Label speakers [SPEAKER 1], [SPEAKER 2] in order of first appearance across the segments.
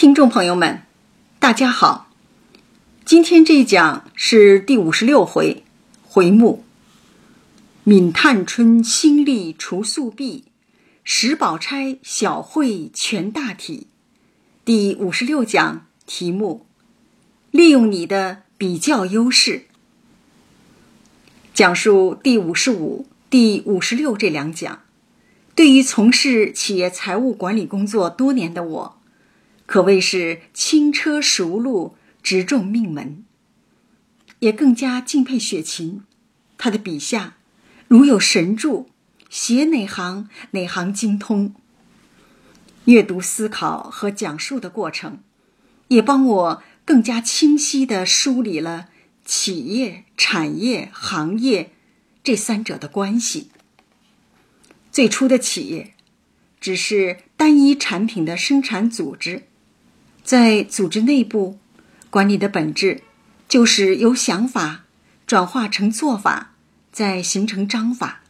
[SPEAKER 1] 听众朋友们，大家好。今天这一讲是第五十六回回目“闽探春心力除宿弊，石宝钗小会全大体”。第五十六讲题目：利用你的比较优势。讲述第五十五、第五十六这两讲，对于从事企业财务管理工作多年的我。可谓是轻车熟路，直中命门。也更加敬佩雪琴，她的笔下如有神助，写哪行哪行精通。阅读、思考和讲述的过程，也帮我更加清晰地梳理了企业、产业、行业这三者的关系。最初的企业，只是单一产品的生产组织。在组织内部，管理的本质就是由想法转化成做法，再形成章法。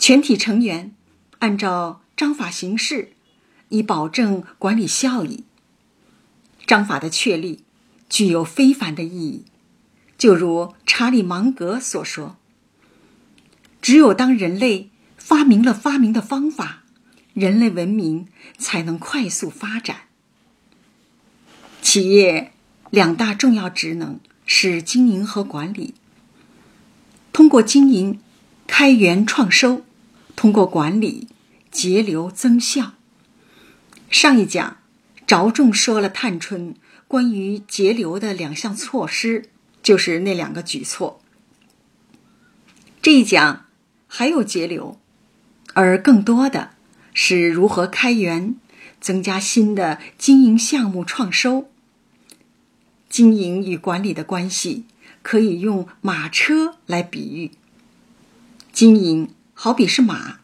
[SPEAKER 1] 全体成员按照章法行事，以保证管理效益。章法的确立具有非凡的意义，就如查理芒格所说：“只有当人类发明了发明的方法，人类文明才能快速发展。”企业两大重要职能是经营和管理。通过经营，开源创收；通过管理，节流增效。上一讲着重说了探春关于节流的两项措施，就是那两个举措。这一讲还有节流，而更多的是如何开源，增加新的经营项目创收。经营与管理的关系可以用马车来比喻。经营好比是马，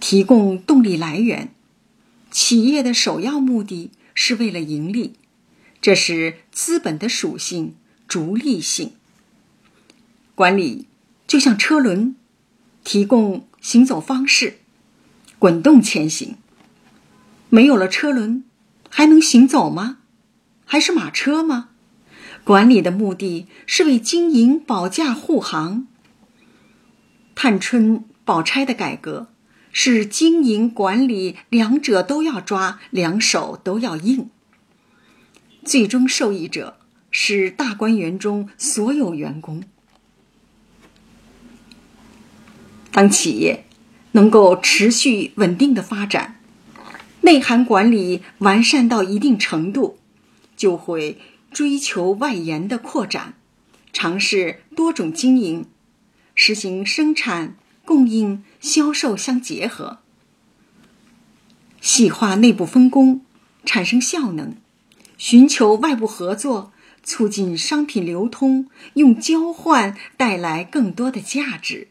[SPEAKER 1] 提供动力来源。企业的首要目的是为了盈利，这是资本的属性——逐利性。管理就像车轮，提供行走方式，滚动前行。没有了车轮，还能行走吗？还是马车吗？管理的目的是为经营保驾护航。探春、宝钗的改革是经营管理两者都要抓，两手都要硬。最终受益者是大观园中所有员工。当企业能够持续稳定的发展，内涵管理完善到一定程度，就会。追求外延的扩展，尝试多种经营，实行生产、供应、销售相结合，细化内部分工，产生效能，寻求外部合作，促进商品流通，用交换带来更多的价值。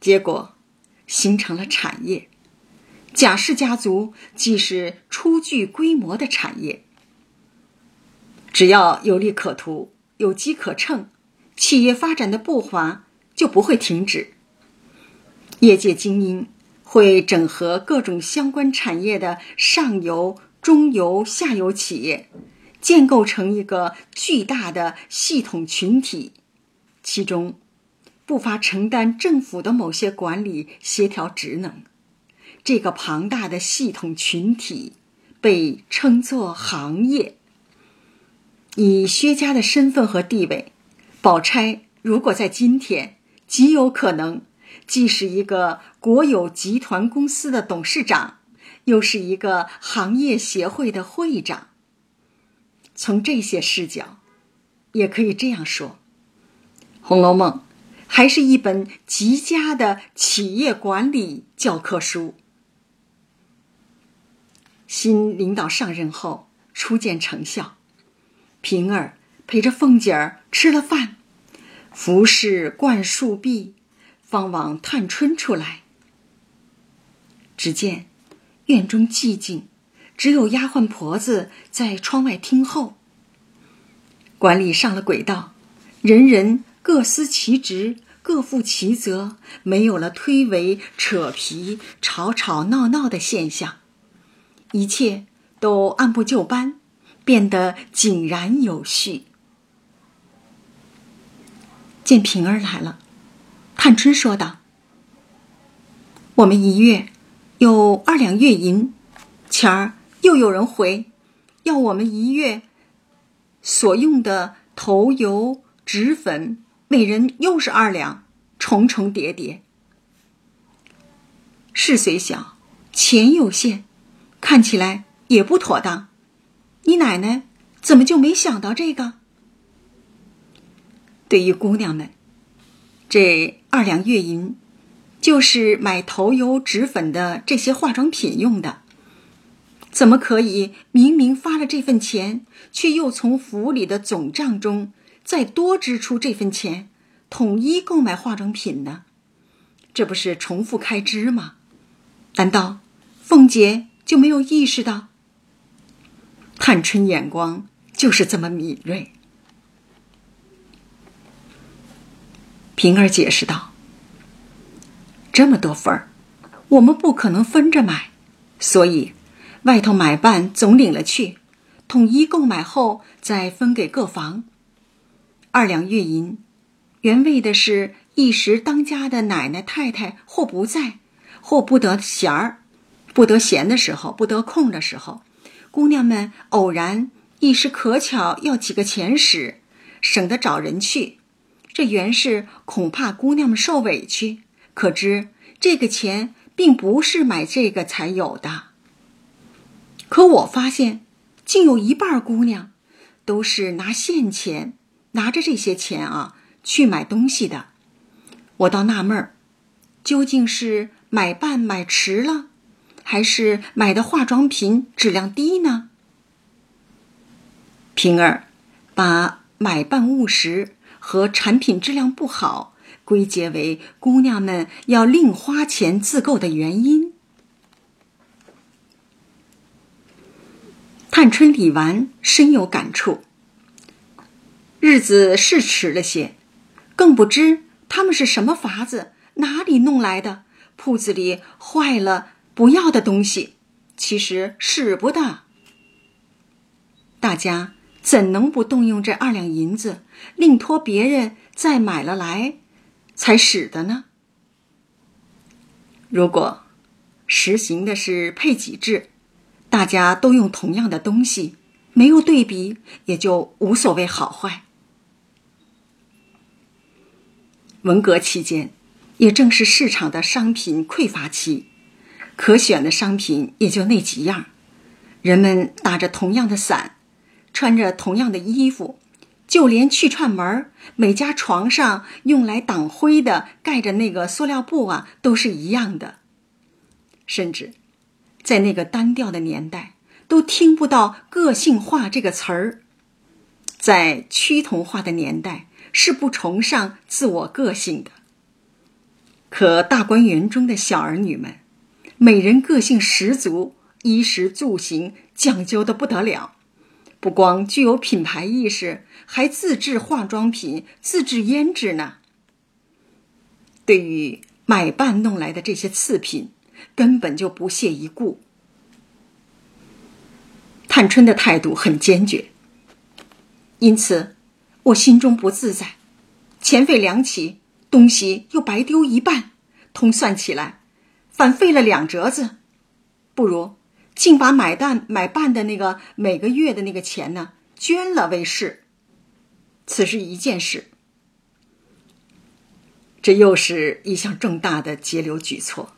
[SPEAKER 1] 结果，形成了产业。贾氏家族既是初具规模的产业。只要有利可图、有机可乘，企业发展的步伐就不会停止。业界精英会整合各种相关产业的上游、中游、下游企业，建构成一个巨大的系统群体，其中不乏承担政府的某些管理协调职能。这个庞大的系统群体被称作行业。以薛家的身份和地位，宝钗如果在今天，极有可能既是一个国有集团公司的董事长，又是一个行业协会的会长。从这些视角，也可以这样说，《红楼梦》还是一本极佳的企业管理教科书。新领导上任后，初见成效。平儿陪着凤姐儿吃了饭，服侍灌树毕，方往探春出来。只见院中寂静，只有丫鬟婆子在窗外听候。管理上了轨道，人人各司其职，各负其责，没有了推诿扯皮、吵吵闹闹的现象，一切都按部就班，变得井然有序。见平儿来了，探春说道：“我们一月有二两月银，前儿又有人回，要我们一月所用的头油、脂粉，每人又是二两，重重叠叠。事虽小，钱有限，看起来也不妥当。你奶奶怎么就没想到这个？”对于姑娘们，这二两月银就是买头油、脂粉的这些化妆品用的。怎么可以明明发了这份钱，却又从府里的总账中再多支出这份钱，统一购买化妆品呢？这不是重复开支吗？难道凤姐就没有意识到？探春眼光就是这么敏锐。平儿解释道：“这么多份儿，我们不可能分着买，所以外头买办总领了去，统一购买后再分给各房。二两月银，原为的是一时当家的奶奶太太或不在，或不得闲儿，不得闲的时候，不得空的时候，姑娘们偶然一时可巧要几个钱使，省得找人去。”这原是恐怕姑娘们受委屈，可知这个钱并不是买这个才有的。可我发现，竟有一半姑娘都是拿现钱，拿着这些钱啊去买东西的。我倒纳闷儿，究竟是买办买迟了，还是买的化妆品质量低呢？平儿把买办误时。和产品质量不好归结为姑娘们要另花钱自购的原因。探春理完，深有感触。日子是迟了些，更不知他们是什么法子，哪里弄来的？铺子里坏了不要的东西，其实使不得。大家。怎能不动用这二两银子，另托别人再买了来，才使的呢？如果实行的是配给制，大家都用同样的东西，没有对比，也就无所谓好坏。文革期间，也正是市场的商品匮乏期，可选的商品也就那几样，人们打着同样的伞。穿着同样的衣服，就连去串门每家床上用来挡灰的盖着那个塑料布啊，都是一样的。甚至，在那个单调的年代，都听不到“个性化”这个词儿。在趋同化的年代，是不崇尚自我个性的。可大观园中的小儿女们，每人个性十足，衣食住行讲究的不得了。不光具有品牌意识，还自制化妆品、自制胭脂呢。对于买办弄来的这些次品，根本就不屑一顾。探春的态度很坚决，因此我心中不自在。钱费两起，东西又白丢一半，通算起来，反费了两折子，不如。竟把买蛋买办的那个每个月的那个钱呢捐了为是，此是一件事。这又是一项重大的节流举措。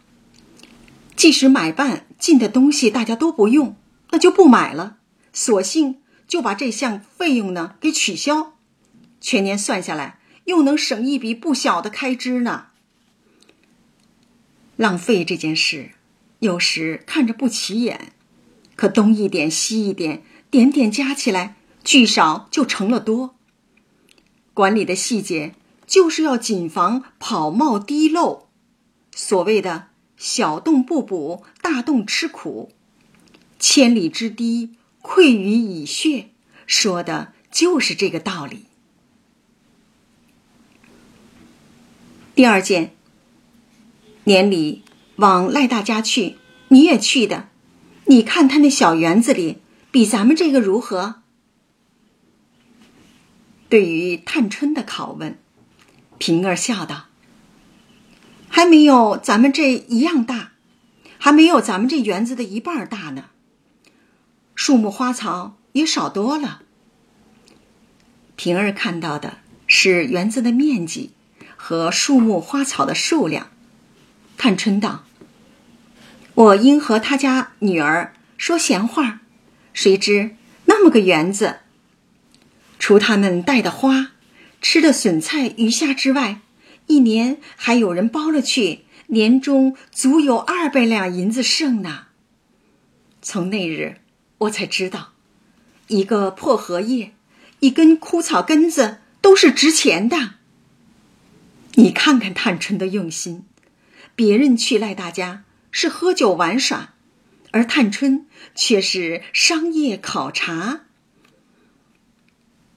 [SPEAKER 1] 即使买办进的东西大家都不用，那就不买了，索性就把这项费用呢给取消，全年算下来又能省一笔不小的开支呢。浪费这件事。有时看着不起眼，可东一点西一点，点点加起来，聚少就成了多。管理的细节就是要谨防跑冒滴漏。所谓的小洞不补，大洞吃苦，千里之堤溃于蚁穴，说的就是这个道理。第二件，年里。往赖大家去，你也去的，你看他那小园子里，比咱们这个如何？”对于探春的拷问，平儿笑道：“还没有咱们这一样大，还没有咱们这园子的一半大呢。树木花草也少多了。”平儿看到的是园子的面积和树木花草的数量。探春道：“我因和他家女儿说闲话，谁知那么个园子，除他们带的花、吃的笋菜鱼虾之外，一年还有人包了去，年中足有二百两银子剩呢。从那日我才知道，一个破荷叶，一根枯草根子都是值钱的。你看看探春的用心。”别人去赖大家是喝酒玩耍，而探春却是商业考察，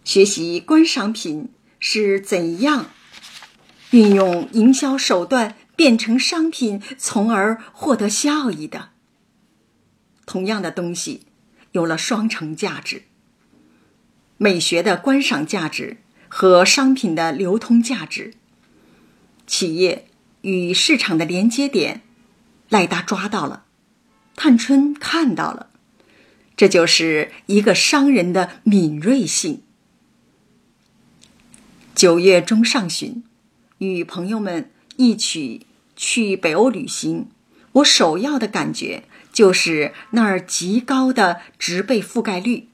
[SPEAKER 1] 学习观赏品是怎样运用营销手段变成商品，从而获得效益的。同样的东西有了双重价值：美学的观赏价值和商品的流通价值。企业。与市场的连接点，赖达抓到了，探春看到了，这就是一个商人的敏锐性。九月中上旬，与朋友们一起去北欧旅行，我首要的感觉就是那儿极高的植被覆盖率，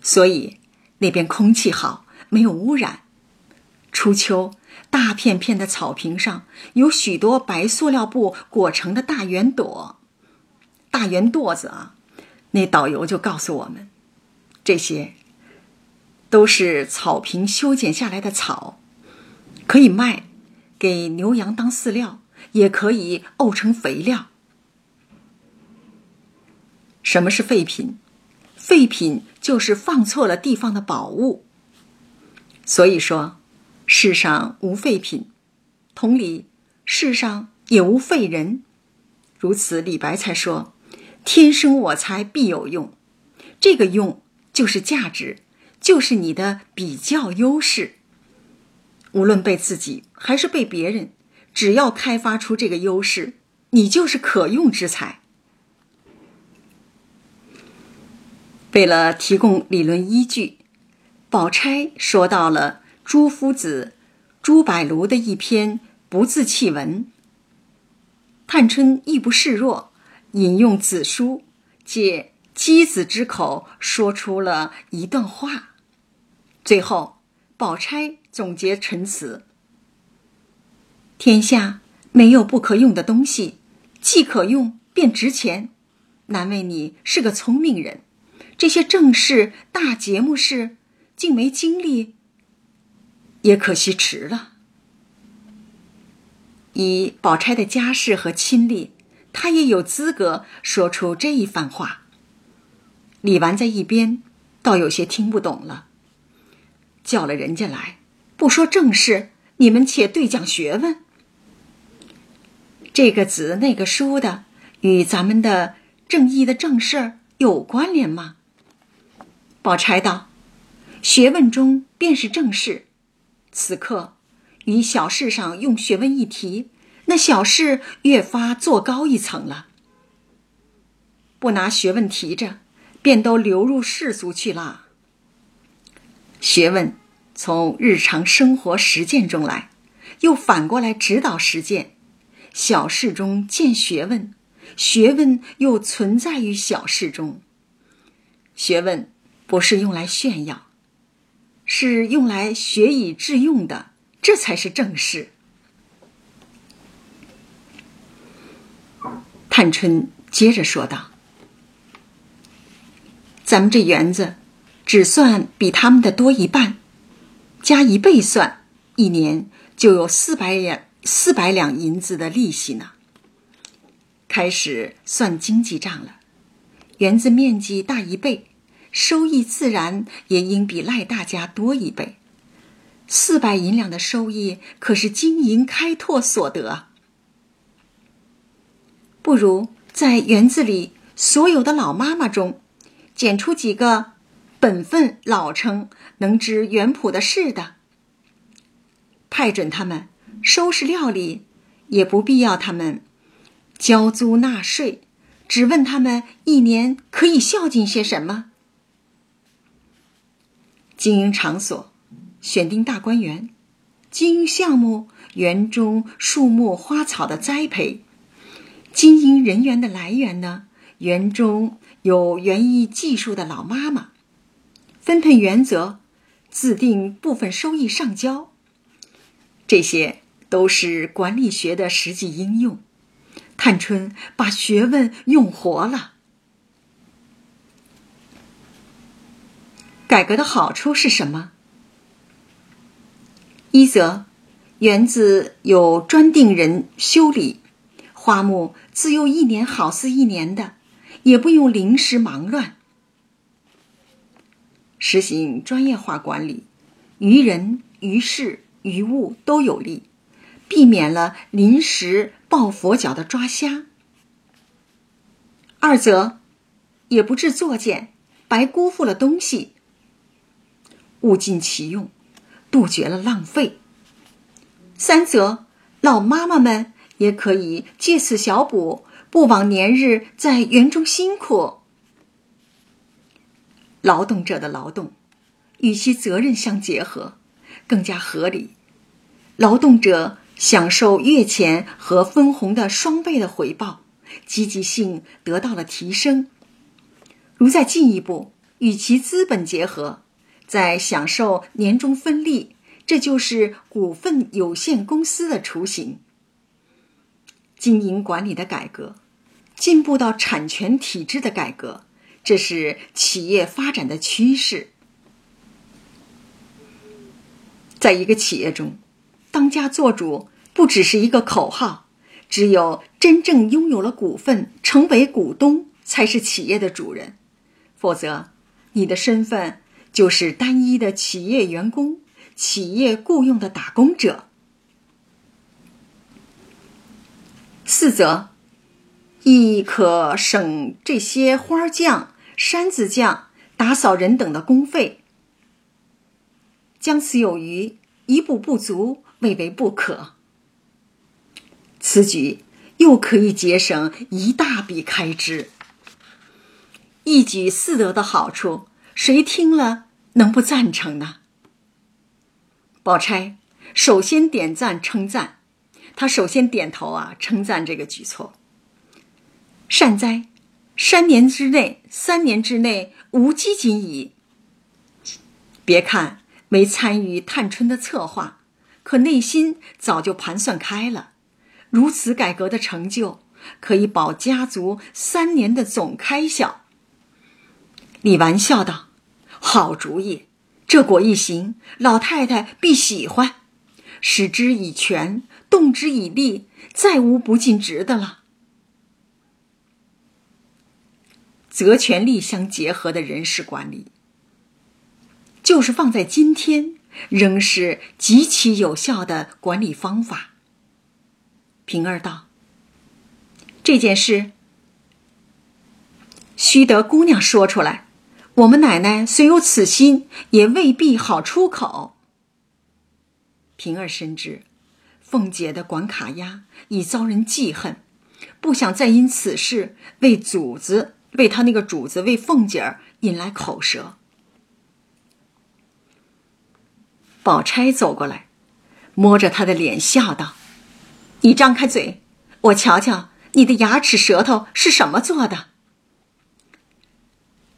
[SPEAKER 1] 所以那边空气好，没有污染。初秋。大片片的草坪上有许多白塑料布裹成的大圆朵，大圆垛子啊！那导游就告诉我们，这些都是草坪修剪下来的草，可以卖，给牛羊当饲料，也可以沤成肥料。什么是废品？废品就是放错了地方的宝物。所以说。世上无废品，同理，世上也无废人。如此，李白才说：“天生我材必有用。”这个“用”就是价值，就是你的比较优势。无论被自己还是被别人，只要开发出这个优势，你就是可用之才。为了提供理论依据，宝钗说到了。朱夫子、朱柏庐的一篇不自弃文，探春亦不示弱，引用子书，借箕子之口说出了一段话。最后，宝钗总结陈词：天下没有不可用的东西，既可用便值钱。难为你是个聪明人，这些正事、大节目事，竟没精力。也可惜迟了。以宝钗的家世和亲历，她也有资格说出这一番话。李纨在一边，倒有些听不懂了。叫了人家来，不说正事，你们且对讲学问。这个子那个书的，与咱们的正义的正事儿有关联吗？宝钗道：“学问中便是正事。”此刻，于小事上用学问一提，那小事越发做高一层了。不拿学问提着，便都流入世俗去了。学问从日常生活实践中来，又反过来指导实践。小事中见学问，学问又存在于小事中。学问不是用来炫耀。是用来学以致用的，这才是正事。探春接着说道：“咱们这园子，只算比他们的多一半，加一倍算，一年就有四百两四百两银子的利息呢。开始算经济账了，园子面积大一倍。”收益自然也应比赖大家多一倍，四百银两的收益可是经营开拓所得。不如在园子里所有的老妈妈中，拣出几个本分、老成、能知园圃的事的，派准他们收拾料理，也不必要他们交租纳税，只问他们一年可以孝敬些什么。经营场所，选定大观园；经营项目，园中树木花草的栽培；经营人员的来源呢？园中有园艺技术的老妈妈。分配原则，自定部分收益上交。这些都是管理学的实际应用。探春把学问用活了。改革的好处是什么？一则，园子有专定人修理，花木自幼一年好似一年的，也不用临时忙乱。实行专业化管理，于人、于事、于物都有利，避免了临时抱佛脚的抓瞎。二则，也不致作践，白辜负了东西。物尽其用，杜绝了浪费。三则，老妈妈们也可以借此小补，不枉年日在园中辛苦。劳动者的劳动与其责任相结合，更加合理。劳动者享受月钱和分红的双倍的回报，积极性得到了提升。如再进一步与其资本结合。在享受年终分利，这就是股份有限公司的雏形。经营管理的改革，进步到产权体制的改革，这是企业发展的趋势。在一个企业中，当家作主不只是一个口号，只有真正拥有了股份，成为股东，才是企业的主人。否则，你的身份。就是单一的企业员工、企业雇佣的打工者。四则，亦可省这些花匠、山子匠、打扫人等的工费。将此有余，一步不足，未为不可。此举又可以节省一大笔开支。一举四得的好处。谁听了能不赞成呢？宝钗首先点赞称赞，他首先点头啊，称赞这个举措。善哉，三年之内，三年之内无积金矣。别看没参与探春的策划，可内心早就盘算开了。如此改革的成就，可以保家族三年的总开销。李纨笑道：“好主意，这果一行，老太太必喜欢。使之以权，动之以利，再无不尽职的了。责权力相结合的人事管理，就是放在今天，仍是极其有效的管理方法。”平儿道：“这件事，须得姑娘说出来。”我们奶奶虽有此心，也未必好出口。平儿深知，凤姐的管卡押已遭人记恨，不想再因此事为主子、为他那个主子、为凤姐儿引来口舌。宝钗走过来，摸着他的脸笑道：“你张开嘴，我瞧瞧你的牙齿、舌头是什么做的。”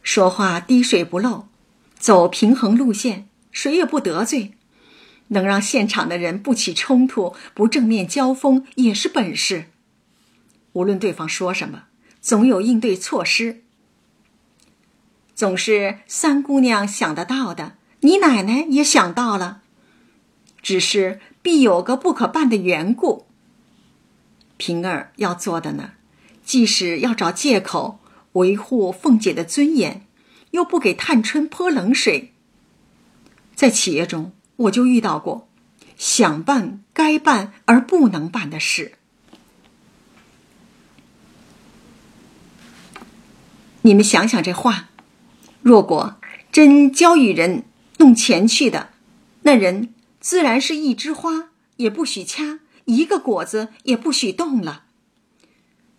[SPEAKER 1] 说话滴水不漏，走平衡路线，谁也不得罪，能让现场的人不起冲突、不正面交锋，也是本事。无论对方说什么，总有应对措施。总是三姑娘想得到的，你奶奶也想到了，只是必有个不可办的缘故。平儿要做的呢，即使要找借口。维护凤姐的尊严，又不给探春泼冷水。在企业中，我就遇到过想办该办而不能办的事。你们想想这话，若果真交与人弄钱去的，那人自然是一枝花也不许掐，一个果子也不许动了。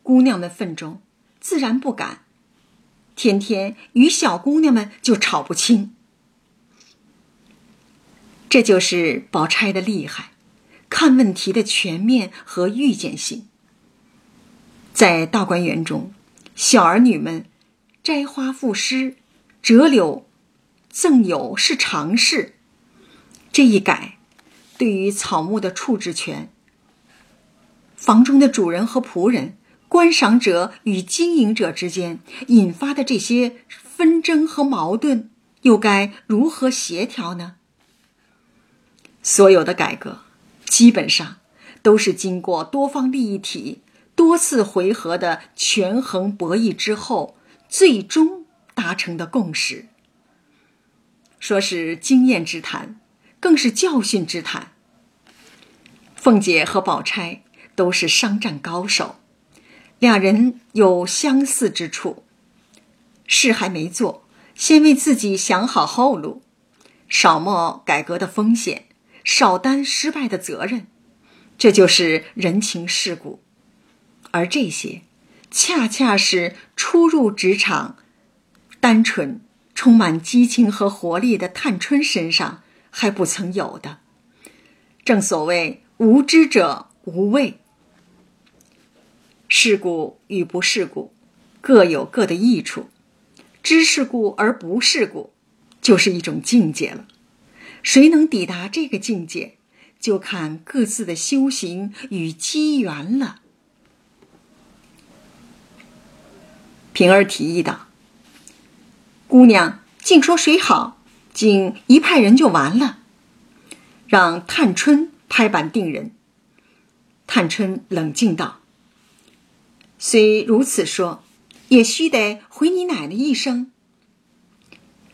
[SPEAKER 1] 姑娘们愤中，自然不敢，天天与小姑娘们就吵不清。这就是宝钗的厉害，看问题的全面和预见性。在大观园中，小儿女们摘花赋诗、折柳赠友是常事。这一改，对于草木的处置权，房中的主人和仆人、观赏者与经营者之间引发的这些纷争和矛盾，又该如何协调呢？所有的改革，基本上都是经过多方利益体多次回合的权衡博弈之后，最终达成的共识。说是经验之谈，更是教训之谈。凤姐和宝钗都是商战高手，两人有相似之处。事还没做，先为自己想好后路，少冒改革的风险。少担失败的责任，这就是人情世故，而这些，恰恰是初入职场、单纯、充满激情和活力的探春身上还不曾有的。正所谓“无知者无畏”，世故与不世故，各有各的益处。知世故而不世故，就是一种境界了。谁能抵达这个境界，就看各自的修行与机缘了。平儿提议道：“姑娘净说谁好，竟一派人就完了，让探春拍板定人。”探春冷静道：“虽如此说，也须得回你奶奶一声。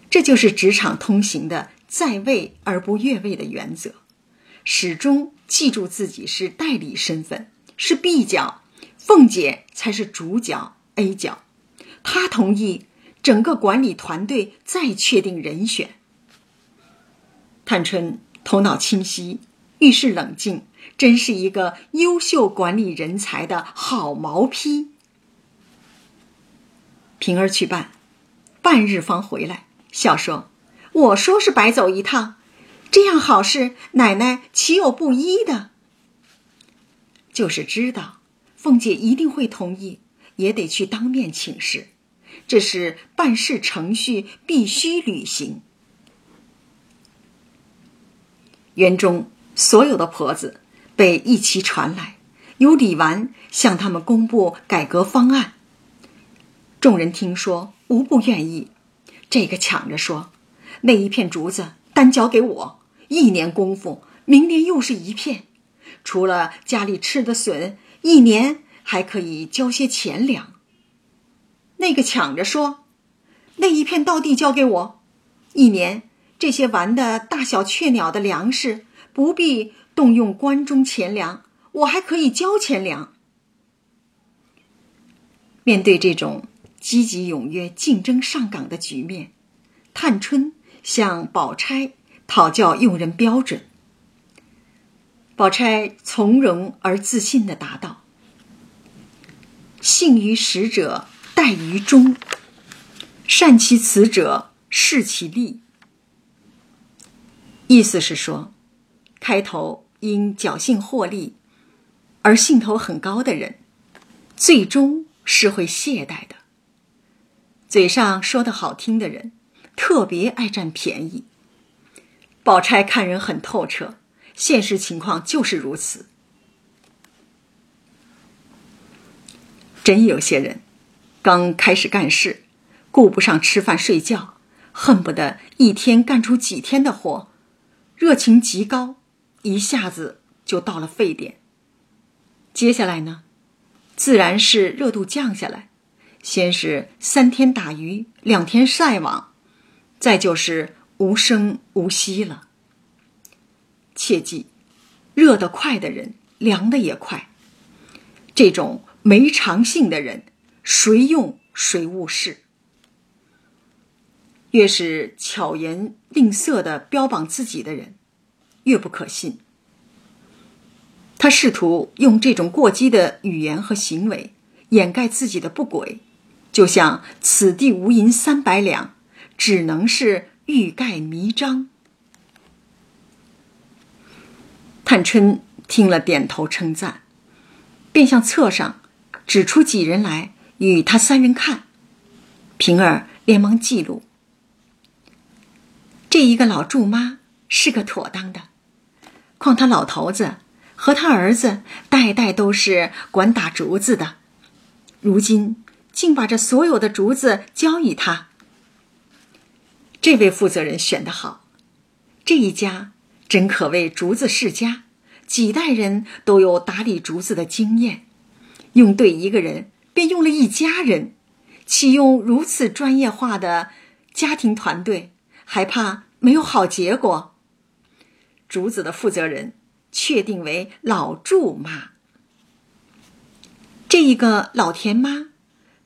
[SPEAKER 1] 这就是职场通行的。”在位而不越位的原则，始终记住自己是代理身份，是 B 角，凤姐才是主角 A 角。她同意，整个管理团队再确定人选。探春头脑清晰，遇事冷静，真是一个优秀管理人才的好毛坯。平儿去办，半日方回来，笑说。我说是白走一趟，这样好事，奶奶岂有不依的？就是知道凤姐一定会同意，也得去当面请示，这是办事程序必须履行。园中所有的婆子被一齐传来，由李纨向他们公布改革方案。众人听说，无不愿意，这个抢着说。那一片竹子单交给我，一年功夫，明年又是一片。除了家里吃的笋，一年还可以交些钱粮。那个抢着说，那一片稻地交给我，一年这些玩的大小雀鸟的粮食不必动用关中钱粮，我还可以交钱粮。面对这种积极踊跃、竞争上岗的局面，探春。向宝钗讨教用人标准。宝钗从容而自信的答道：“信于实者，待于忠；善其辞者，事其利。”意思是说，开头因侥幸获利而兴头很高的人，最终是会懈怠的。嘴上说的好听的人。特别爱占便宜。宝钗看人很透彻，现实情况就是如此。真有些人，刚开始干事，顾不上吃饭睡觉，恨不得一天干出几天的活，热情极高，一下子就到了沸点。接下来呢，自然是热度降下来，先是三天打鱼，两天晒网。再就是无声无息了。切记，热得快的人，凉的也快。这种没长性的人，谁用谁误事。越是巧言令色的标榜自己的人，越不可信。他试图用这种过激的语言和行为掩盖自己的不轨，就像“此地无银三百两”，只能是欲盖弥彰。探春听了，点头称赞，便向册上指出几人来与他三人看。平儿连忙记录：这一个老祝妈是个妥当的，况他老头子和他儿子代代都是管打竹子的，如今竟把这所有的竹子交与他。这位负责人选得好，这一家。真可谓竹子世家，几代人都有打理竹子的经验，用对一个人便用了一家人，启用如此专业化的家庭团队，还怕没有好结果？竹子的负责人确定为老祝妈。这一个老田妈，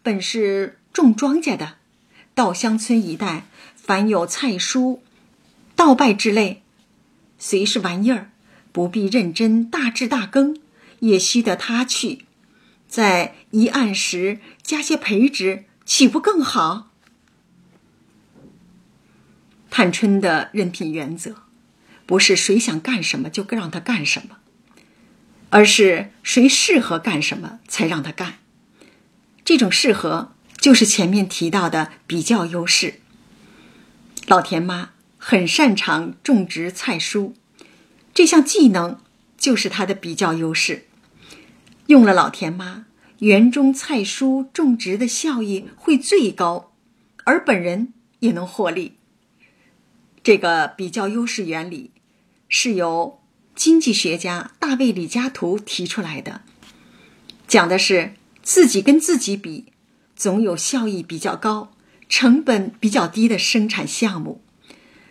[SPEAKER 1] 本是种庄稼的，稻香村一带凡有菜蔬、稻稗之类。虽是玩意儿，不必认真大治大耕，也需得他去，在一按时加些培植，岂不更好？探春的任聘原则，不是谁想干什么就让他干什么，而是谁适合干什么才让他干。这种适合，就是前面提到的比较优势。老田妈。很擅长种植菜蔬，这项技能就是她的比较优势。用了老田妈，园中菜蔬种植的效益会最高，而本人也能获利。这个比较优势原理是由经济学家大卫·李嘉图提出来的，讲的是自己跟自己比，总有效益比较高、成本比较低的生产项目。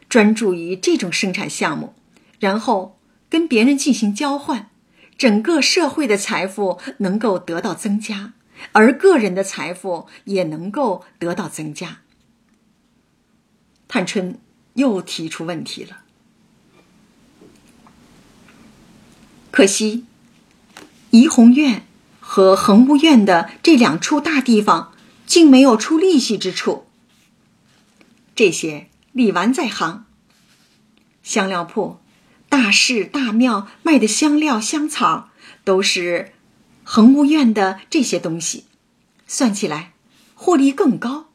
[SPEAKER 1] 专注于这种生产项目，然后跟别人进行交换，整个社会的财富能够得到增加，而个人的财富也能够得到增加。探春又提出问题了，可惜怡红院和恒芜院的这两处大地方，竟没有出利息之处。这些。李纨在行。香料铺、大寺、大庙卖的香料、香草，都是恒芜院的这些东西，算起来获利更高。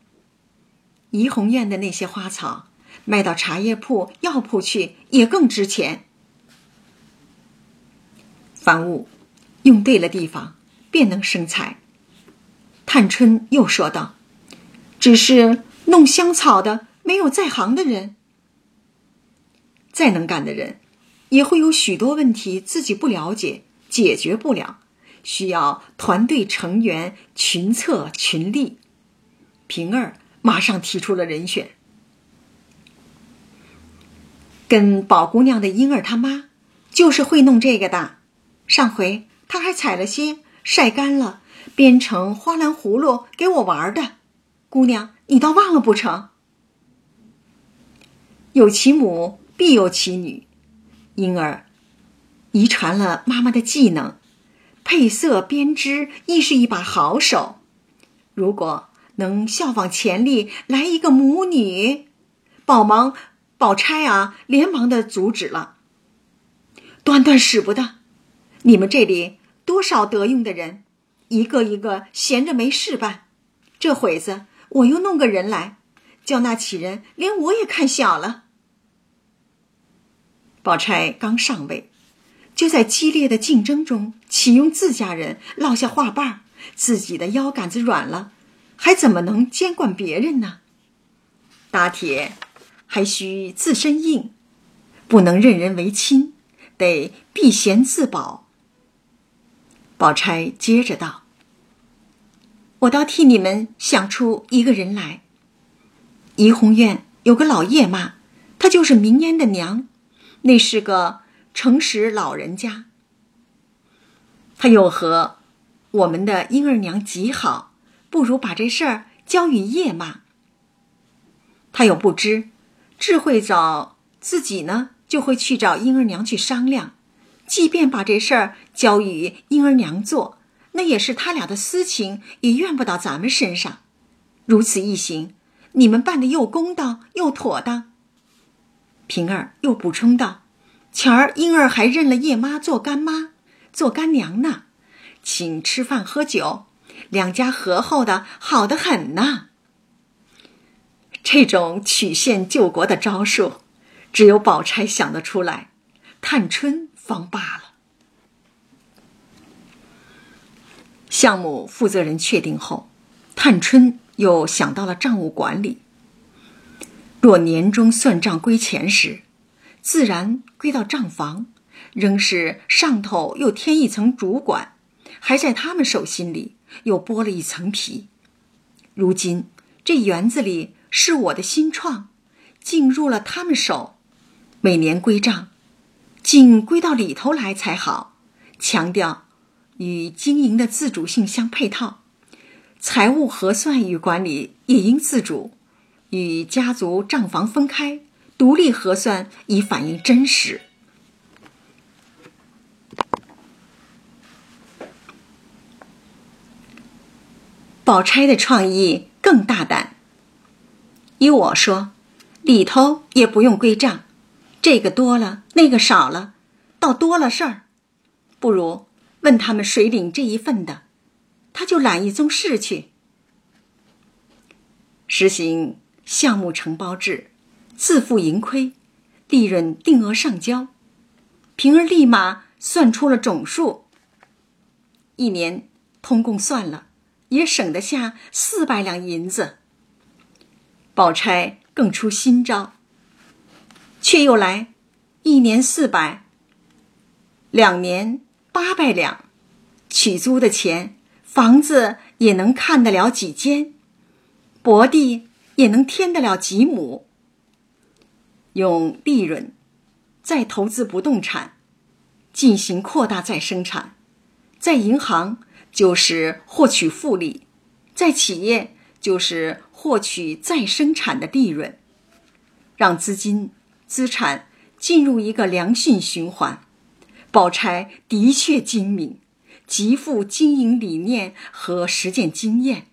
[SPEAKER 1] 怡红院的那些花草，卖到茶叶铺、药铺去也更值钱。凡物用对了地方，便能生财。探春又说道：“只是弄香草的。”没有在行的人，再能干的人，也会有许多问题自己不了解，解决不了，需要团队成员群策群力。平儿马上提出了人选，跟宝姑娘的英儿他妈就是会弄这个的。上回他还采了些晒干了，编成花篮葫芦给我玩的。姑娘，你倒忘了不成？有其母，必有其女。因而遗传了妈妈的技能，配色编织亦是一把好手。如果能效仿钱历来一个母女，宝忙宝钗啊，连忙的阻止了。断断使不得！你们这里多少得用的人，一个一个闲着没事办。这会子我又弄个人来。叫那起人连我也看小了。宝钗刚上位，就在激烈的竞争中启用自家人，落下话瓣，自己的腰杆子软了，还怎么能监管别人呢？打铁还需自身硬，不能任人唯亲，得避嫌自保。宝钗接着道：“我倒替你们想出一个人来。”怡红院有个老叶妈，她就是明烟的娘，那是个诚实老人家。她又和我们的婴儿娘极好，不如把这事儿交与叶妈。他又不知，智慧找自己呢，就会去找婴儿娘去商量。即便把这事儿交与婴儿娘做，那也是他俩的私情，也怨不到咱们身上。如此一行，你们办的又公道又妥当。平儿又补充道：“前儿婴儿还认了叶妈做干妈、做干娘呢，请吃饭喝酒，两家和厚的好的很呢。”这种曲线救国的招数，只有宝钗想得出来，探春方罢了。项目负责人确定后，探春又想到了账务管理。若年终算账归钱时，自然归到账房，仍是上头又添一层主管，还在他们手心里又剥了一层皮。如今这园子里。是我的新创，进入了他们手，每年归账，尽归到里头来才好。强调与经营的自主性相配套，财务核算与管理也应自主，与家族账房分开，独立核算以反映真实。宝钗的创意更大胆。依我说，里头也不用归账，这个多了，那个少了，倒多了事儿。不如问他们谁领这一份的，他就揽一宗事去。实行项目承包制，自负盈亏，利润定额上交。平儿立马算出了总数，一年通共算了，也省得下四百两银子。宝钗更出新招，却又来一年四百，两年八百两，取租的钱，房子也能看得了几间，薄地也能添得了几亩。用利润再投资不动产，进行扩大再生产，在银行就是获取复利，在企业就是。获取再生产的利润，让资金资产进入一个良性循环。宝钗的确精明，极富经营理念和实践经验，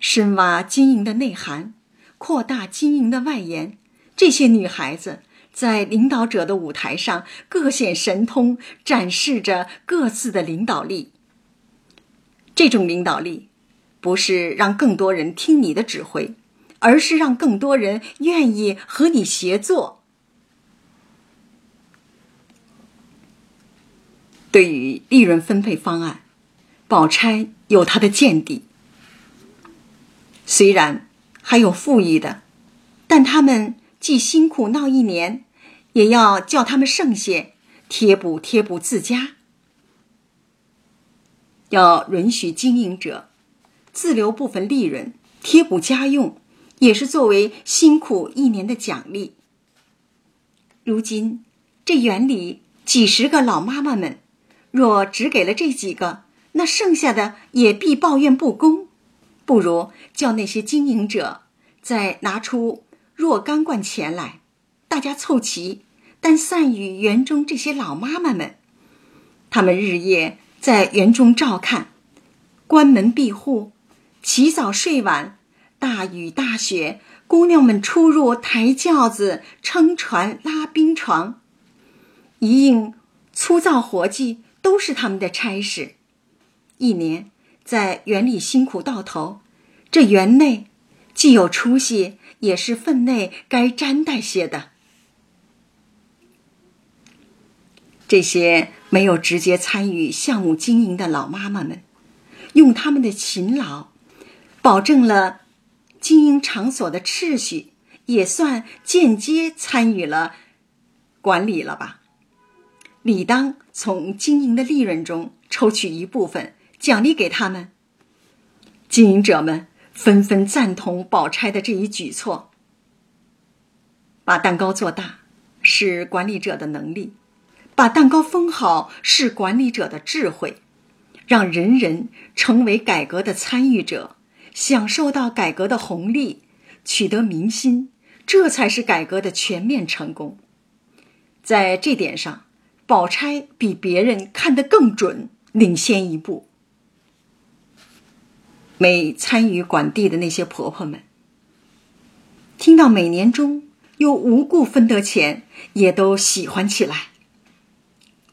[SPEAKER 1] 深挖经营的内涵，扩大经营的外延。这些女孩子在领导者的舞台上各显神通，展示着各自的领导力。这种领导力。不是让更多人听你的指挥，而是让更多人愿意和你协作。对于利润分配方案，宝钗有她的见地。虽然还有富裕的，但他们既辛苦闹一年，也要叫他们剩下贴补贴补自家，要允许经营者。自留部分利润贴补家用，也是作为辛苦一年的奖励。如今这园里几十个老妈妈们，若只给了这几个，那剩下的也必抱怨不公。不如叫那些经营者再拿出若干贯钱来，大家凑齐，但散与园中这些老妈妈们，他们日夜在园中照看，关门闭户。起早睡晚，大雨大雪，姑娘们出入抬轿子、撑船、拉冰床，一应粗糙活计都是他们的差事。一年在园里辛苦到头，这园内既有出息，也是分内该沾带些的。这些没有直接参与项目经营的老妈妈们，用他们的勤劳。保证了经营场所的秩序，也算间接参与了管理了吧？理当从经营的利润中抽取一部分奖励给他们。经营者们纷纷赞同宝钗的这一举措。把蛋糕做大是管理者的能力，把蛋糕封好是管理者的智慧，让人人成为改革的参与者。享受到改革的红利，取得民心，这才是改革的全面成功。在这点上，宝钗比别人看得更准，领先一步。每参与管地的那些婆婆们，听到每年中又无故分得钱，也都喜欢起来，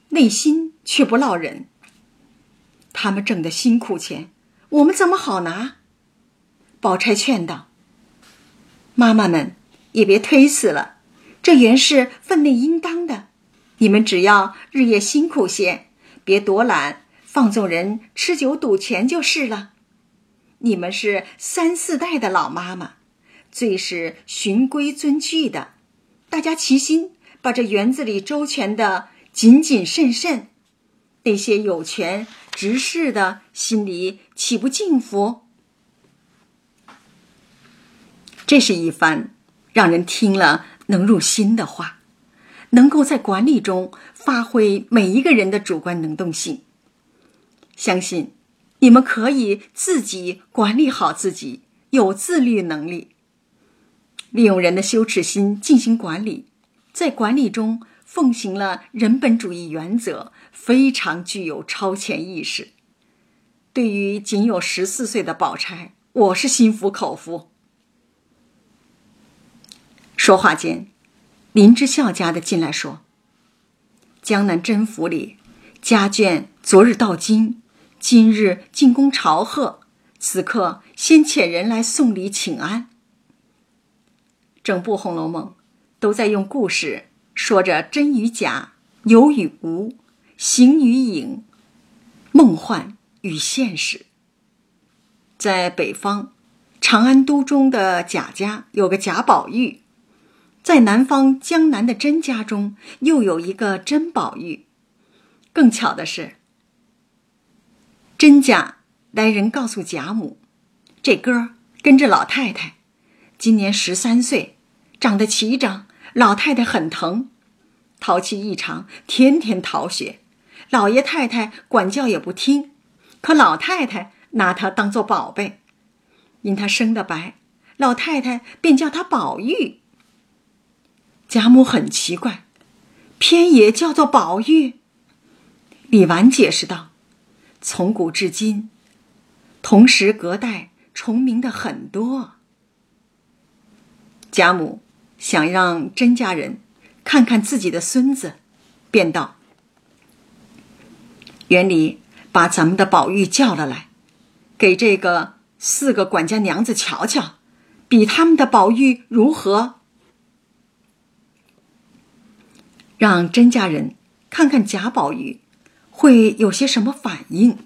[SPEAKER 1] 内心却不落忍。他们挣的辛苦钱，我们怎么好拿？宝钗劝道：“妈妈们也别推辞了，这原是分内应当的。你们只要日夜辛苦些，别躲懒，放纵人吃酒赌钱就是了。你们是三四代的老妈妈，最是循规遵矩的，大家齐心把这园子里周全的谨谨慎慎。那些有权执事的心里岂不敬服？”这是一番让人听了能入心的话，能够在管理中发挥每一个人的主观能动性。相信你们可以自己管理好自己，有自律能力，利用人的羞耻心进行管理，在管理中奉行了人本主义原则，非常具有超前意识。对于仅有十四岁的宝钗，我是心服口服。说话间，林之孝家的进来说：“江南甄府里家眷昨日到京，今日进宫朝贺，此刻先遣人来送礼请安。”整部《红楼梦》都在用故事说着真与假、有与无、形与影、梦幻与现实。在北方，长安都中的贾家有个贾宝玉。在南方江南的甄家中，又有一个甄宝玉。更巧的是，甄家来人告诉贾母，这哥跟着老太太，今年十三岁，长得齐整，老太太很疼，淘气异常，天天逃学，老爷太太管教也不听，可老太太拿他当做宝贝，因他生的白，老太太便叫他宝玉。贾母很奇怪，偏也叫做宝玉。李纨解释道：“从古至今，同时隔代重名的很多。”贾母想让甄家人看看自己的孙子，便道：“园里把咱们的宝玉叫了来，给这个四个管家娘子瞧瞧，比他们的宝玉如何？”让甄家人看看贾宝玉会有些什么反应。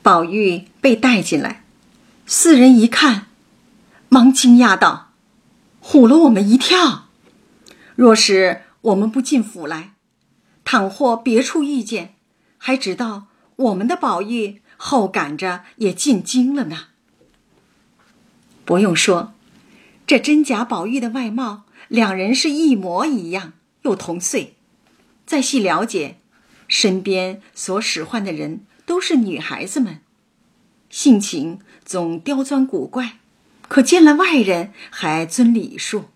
[SPEAKER 1] 宝玉被带进来，四人一看，忙惊讶道：“唬了我们一跳！若是我们不进府来，倘或别处遇见，还知道我们的宝玉后赶着也进京了呢。”不用说。这真假宝玉的外貌，两人是一模一样，又同岁。再细了解，身边所使唤的人都是女孩子们，性情总刁钻古怪，可见了外人还遵礼数。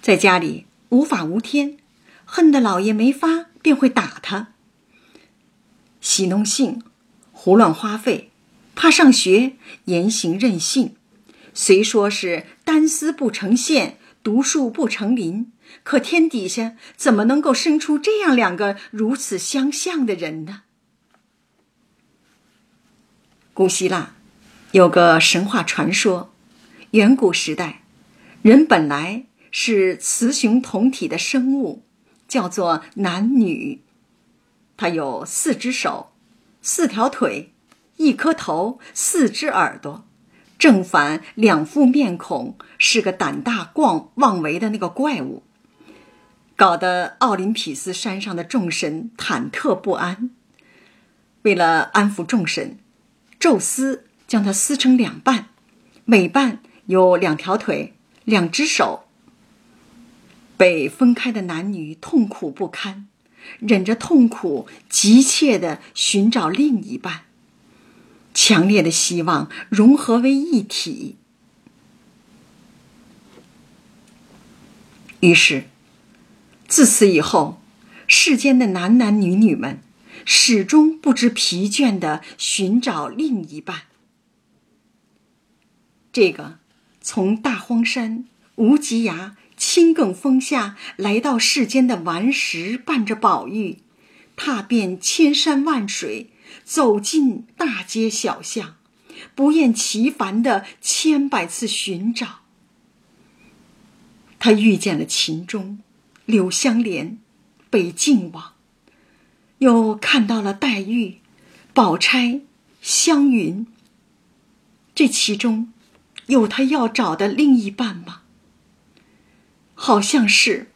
[SPEAKER 1] 在家里无法无天，恨得老爷没法，便会打他。喜弄性，胡乱花费，怕上学，言行任性。虽说是单丝不成线，独树不成林，可天底下怎么能够生出这样两个如此相像的人呢？古希腊有个神话传说，远古时代，人本来是雌雄同体的生物，叫做男女。他有四只手，四条腿，一颗头，四只耳朵。正反两副面孔，是个胆大妄妄为的那个怪物，搞得奥林匹斯山上的众神忐忑不安。为了安抚众神，宙斯将它撕成两半，每半有两条腿、两只手。被分开的男女痛苦不堪，忍着痛苦，急切的寻找另一半。强烈的希望融合为一体。于是，自此以后，世间的男男女女们始终不知疲倦的寻找另一半。这个从大荒山无极崖青埂峰下来到世间的顽石，伴着宝玉，踏遍千山万水，走进大街小巷，不厌其烦的千百次寻找。他遇见了秦钟、柳香莲、北静王，又看到了黛玉、宝钗、湘云。这其中，有他要找的另一半吗？好像是，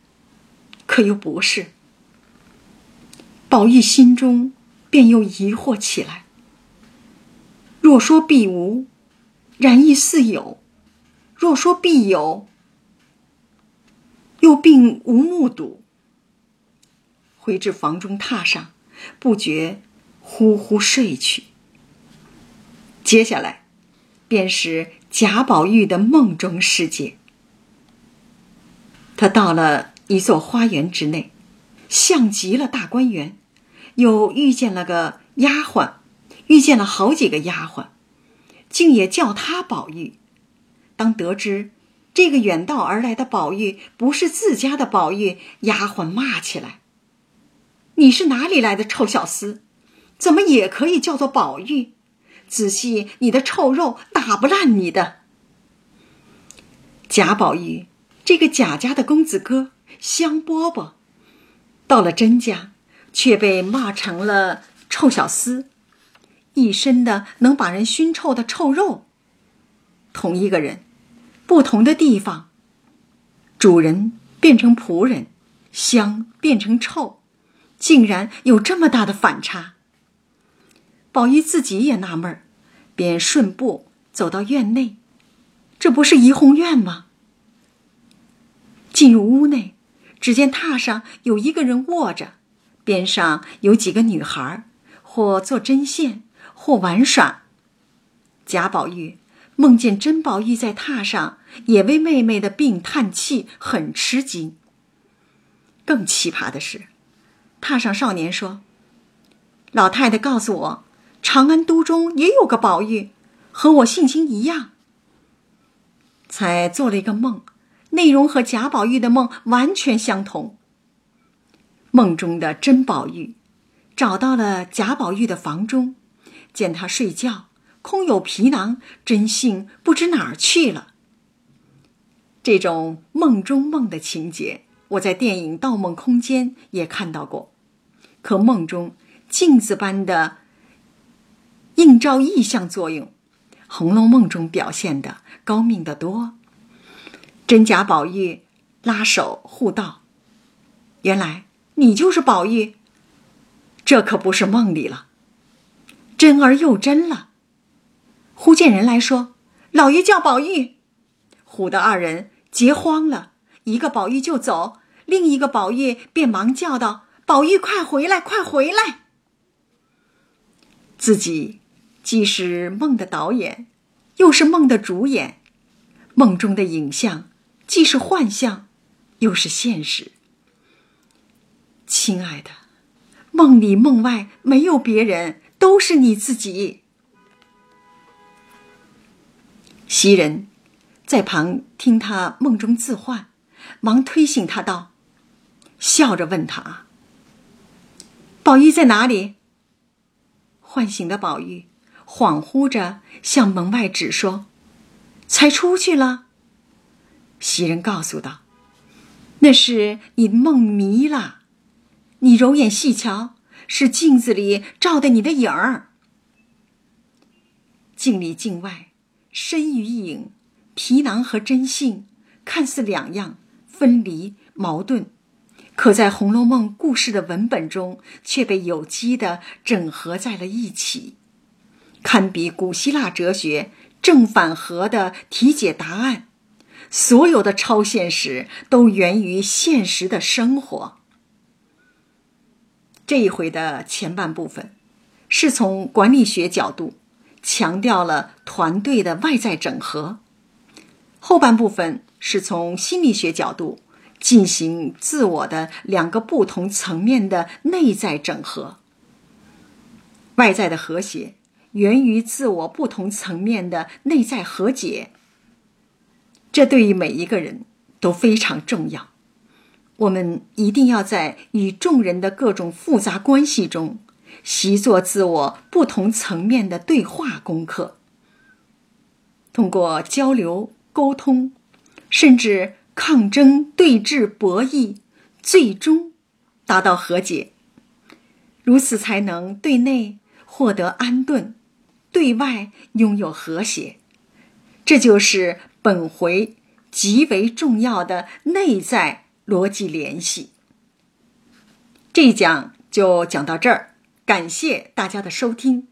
[SPEAKER 1] 可又不是。宝玉心中便又疑惑起来。若说必无，然亦似有；若说必有，又并无目睹。回至房中榻上，不觉呼呼睡去。接下来，便是贾宝玉的梦中世界。他到了一座花园之内，像极了大观园，又遇见了个丫鬟，遇见了好几个丫鬟，竟也叫他宝玉。当得知。这个远道而来的宝玉不是自家的宝玉，丫鬟骂起来：“你是哪里来的臭小厮？怎么也可以叫做宝玉？仔细你的臭肉，打不烂你的！”贾宝玉这个贾家的公子哥香饽饽，到了甄家，却被骂成了臭小厮，一身的能把人熏臭的臭肉。同一个人。不同的地方，主人变成仆人，香变成臭，竟然有这么大的反差。宝玉自己也纳闷儿，便顺步走到院内，这不是怡红院吗？进入屋内，只见榻上有一个人卧着，边上有几个女孩，或做针线，或玩耍。贾宝玉。梦见甄宝玉在榻上，也为妹妹的病叹气，很吃惊。更奇葩的是，榻上少年说：“老太太告诉我，长安都中也有个宝玉，和我性情一样。”才做了一个梦，内容和贾宝玉的梦完全相同。梦中的甄宝玉，找到了贾宝玉的房中，见他睡觉。空有皮囊，真性不知哪儿去了。这种梦中梦的情节，我在电影《盗梦空间》也看到过。可梦中镜子般的映照意象作用，《红楼梦》中表现的高明得多。真假宝玉拉手互道：“原来你就是宝玉，这可不是梦里了，真而又真了。”忽见人来说：“老爷叫宝玉。”唬得二人急慌了，一个宝玉就走，另一个宝玉便忙叫道：“宝玉，快回来，快回来！”自己既是梦的导演，又是梦的主演，梦中的影像既是幻象，又是现实。亲爱的，梦里梦外没有别人，都是你自己。袭人在旁听他梦中自唤，忙推醒他道：“笑着问他，宝玉在哪里？”唤醒的宝玉恍惚着向门外指说：“才出去了。”袭人告诉道：“那是你梦迷了，你揉眼细瞧，是镜子里照的你的影儿。镜里镜外。”身与影，皮囊和真性，看似两样分离矛盾，可在《红楼梦》故事的文本中却被有机的整合在了一起，堪比古希腊哲学正反合的题解答案。所有的超现实都源于现实的生活。这一回的前半部分，是从管理学角度。强调了团队的外在整合，后半部分是从心理学角度进行自我的两个不同层面的内在整合。外在的和谐源于自我不同层面的内在和解，这对于每一个人都非常重要。我们一定要在与众人的各种复杂关系中。习作自我不同层面的对话功课，通过交流、沟通，甚至抗争、对峙、博弈，最终达到和解。如此才能对内获得安顿，对外拥有和谐。这就是本回极为重要的内在逻辑联系。这一讲就讲到这儿。感谢大家的收听。